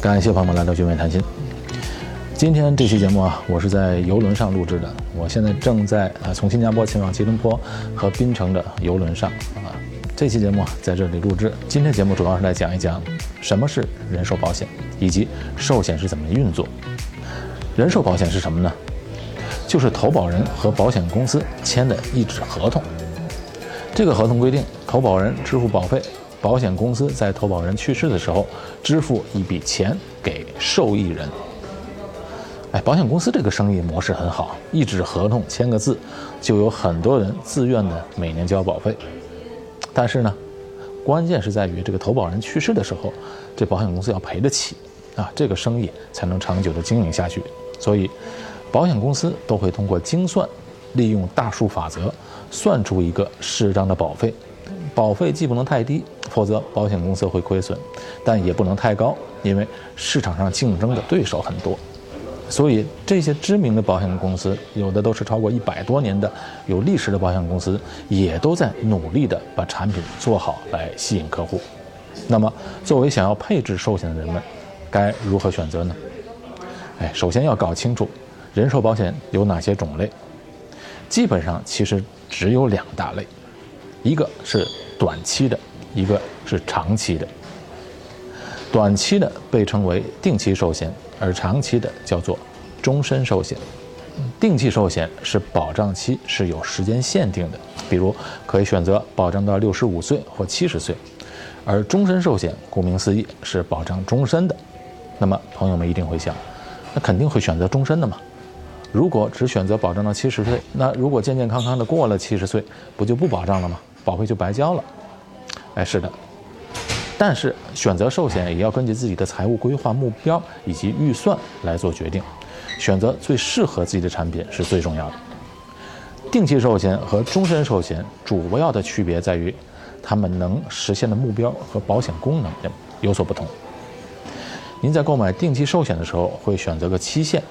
感谢朋友们来到聚美谈心。今天这期节目啊，我是在游轮上录制的。我现在正在啊从新加坡前往吉隆坡和槟城的游轮上啊。这期节目啊在这里录制。今天节目主要是来讲一讲什么是人寿保险，以及寿险是怎么运作。人寿保险是什么呢？就是投保人和保险公司签的一纸合同。这个合同规定，投保人支付保费，保险公司在投保人去世的时候支付一笔钱给受益人。哎，保险公司这个生意模式很好，一纸合同签个字，就有很多人自愿的每年交保费。但是呢，关键是在于这个投保人去世的时候，这保险公司要赔得起啊，这个生意才能长久的经营下去。所以，保险公司都会通过精算，利用大数法则，算出一个适当的保费。保费既不能太低，否则保险公司会亏损；但也不能太高，因为市场上竞争的对手很多。所以，这些知名的保险公司，有的都是超过一百多年的有历史的保险公司，也都在努力的把产品做好来吸引客户。那么，作为想要配置寿险的人们，该如何选择呢？哎，首先要搞清楚人寿保险有哪些种类。基本上其实只有两大类，一个是短期的，一个是长期的。短期的被称为定期寿险。而长期的叫做终身寿险，定期寿险是保障期是有时间限定的，比如可以选择保障到六十五岁或七十岁，而终身寿险顾名思义是保障终身的。那么朋友们一定会想，那肯定会选择终身的嘛？如果只选择保障到七十岁，那如果健健康康的过了七十岁，不就不保障了吗？保费就白交了？哎，是的。但是选择寿险也要根据自己的财务规划目标以及预算来做决定，选择最适合自己的产品是最重要的。定期寿险和终身寿险主要的区别在于，它们能实现的目标和保险功能有所不同。您在购买定期寿险的时候会选择个期限，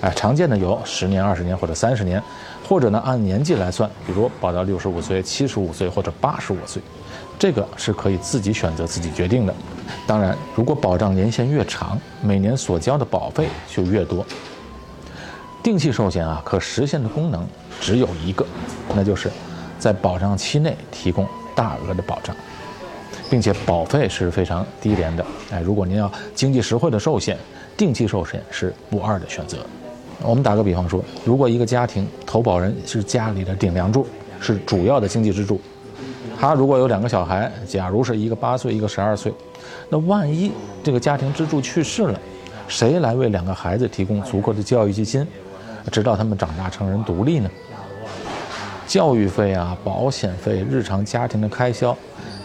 哎，常见的有十年、二十年或者三十年，或者呢按年纪来算，比如保到六十五岁、七十五岁或者八十五岁。这个是可以自己选择、自己决定的。当然，如果保障年限越长，每年所交的保费就越多。定期寿险啊，可实现的功能只有一个，那就是在保障期内提供大额的保障，并且保费是非常低廉的。哎，如果您要经济实惠的寿险，定期寿险是不二的选择。我们打个比方说，如果一个家庭投保人是家里的顶梁柱，是主要的经济支柱。他如果有两个小孩，假如是一个八岁，一个十二岁，那万一这个家庭支柱去世了，谁来为两个孩子提供足够的教育基金，直到他们长大成人独立呢？教育费啊、保险费、日常家庭的开销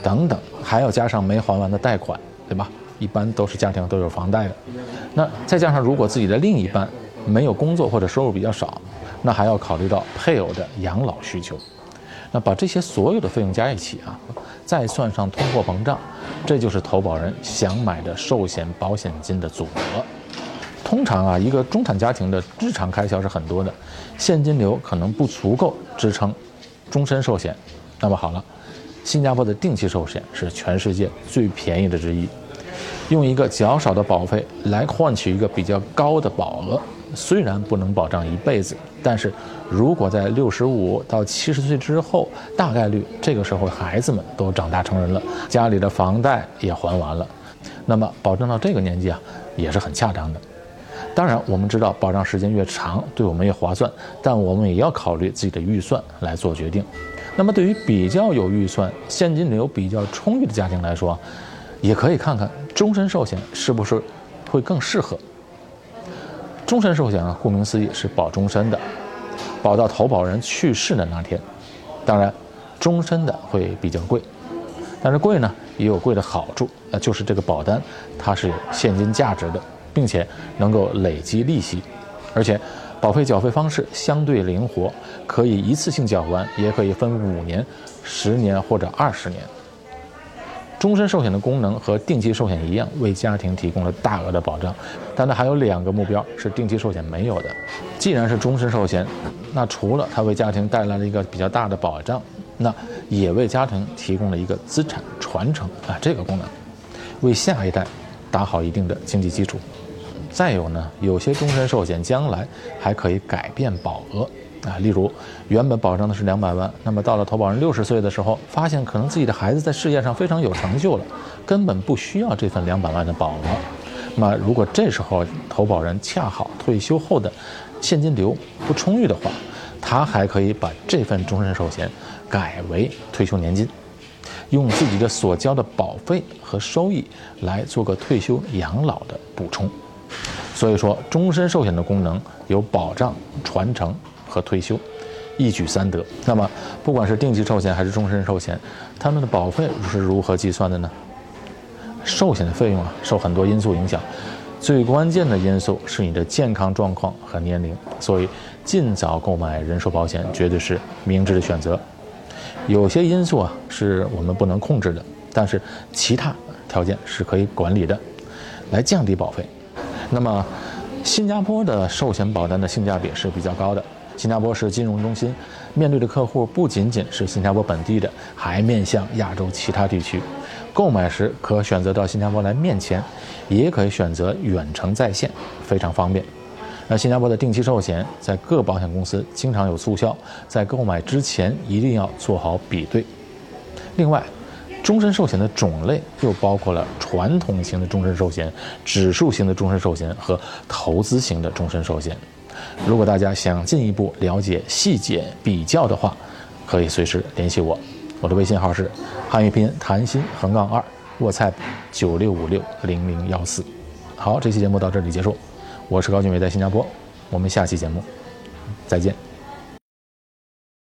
等等，还要加上没还完的贷款，对吧？一般都是家庭都有房贷的。那再加上如果自己的另一半没有工作或者收入比较少，那还要考虑到配偶的养老需求。那把这些所有的费用加一起啊，再算上通货膨胀，这就是投保人想买的寿险保险金的总额。通常啊，一个中产家庭的日常开销是很多的，现金流可能不足够支撑终身寿险。那么好了，新加坡的定期寿险是全世界最便宜的之一，用一个较少的保费来换取一个比较高的保额。虽然不能保障一辈子，但是如果在六十五到七十岁之后，大概率这个时候孩子们都长大成人了，家里的房贷也还完了，那么保证到这个年纪啊，也是很恰当的。当然，我们知道保障时间越长，对我们越划算，但我们也要考虑自己的预算来做决定。那么，对于比较有预算、现金流比较充裕的家庭来说，也可以看看终身寿险是不是会更适合。终身寿险啊，顾名思义是保终身的，保到投保人去世的那天。当然，终身的会比较贵，但是贵呢也有贵的好处，那就是这个保单它是有现金价值的，并且能够累积利息，而且保费缴费方式相对灵活，可以一次性缴完，也可以分五年、十年或者二十年。终身寿险的功能和定期寿险一样，为家庭提供了大额的保障，但它还有两个目标是定期寿险没有的。既然是终身寿险，那除了它为家庭带来了一个比较大的保障，那也为家庭提供了一个资产传承啊这个功能，为下一代打好一定的经济基础。再有呢，有些终身寿险将来还可以改变保额啊，例如原本保障的是两百万，那么到了投保人六十岁的时候，发现可能自己的孩子在事业上非常有成就了，根本不需要这份两百万的保额。那么如果这时候投保人恰好退休后的现金流不充裕的话，他还可以把这份终身寿险改为退休年金，用自己的所交的保费和收益来做个退休养老的补充。所以说，终身寿险的功能有保障、传承和退休，一举三得。那么，不管是定期寿险还是终身寿险，他们的保费是如何计算的呢？寿险的费用啊，受很多因素影响，最关键的因素是你的健康状况和年龄。所以，尽早购买人寿保险绝对是明智的选择。有些因素啊，是我们不能控制的，但是其他条件是可以管理的，来降低保费。那么，新加坡的寿险保单的性价比是比较高的。新加坡是金融中心，面对的客户不仅仅是新加坡本地的，还面向亚洲其他地区。购买时可选择到新加坡来面签，也可以选择远程在线，非常方便。那新加坡的定期寿险在各保险公司经常有促销，在购买之前一定要做好比对。另外，终身寿险的种类又包括了传统型的终身寿险、指数型的终身寿险和投资型的终身寿险。如果大家想进一步了解细节比较的话，可以随时联系我。我的微信号是汉语拼音谭心横杠二卧菜九六五六零零幺四。好，这期节目到这里结束。我是高俊伟，在新加坡。我们下期节目再见。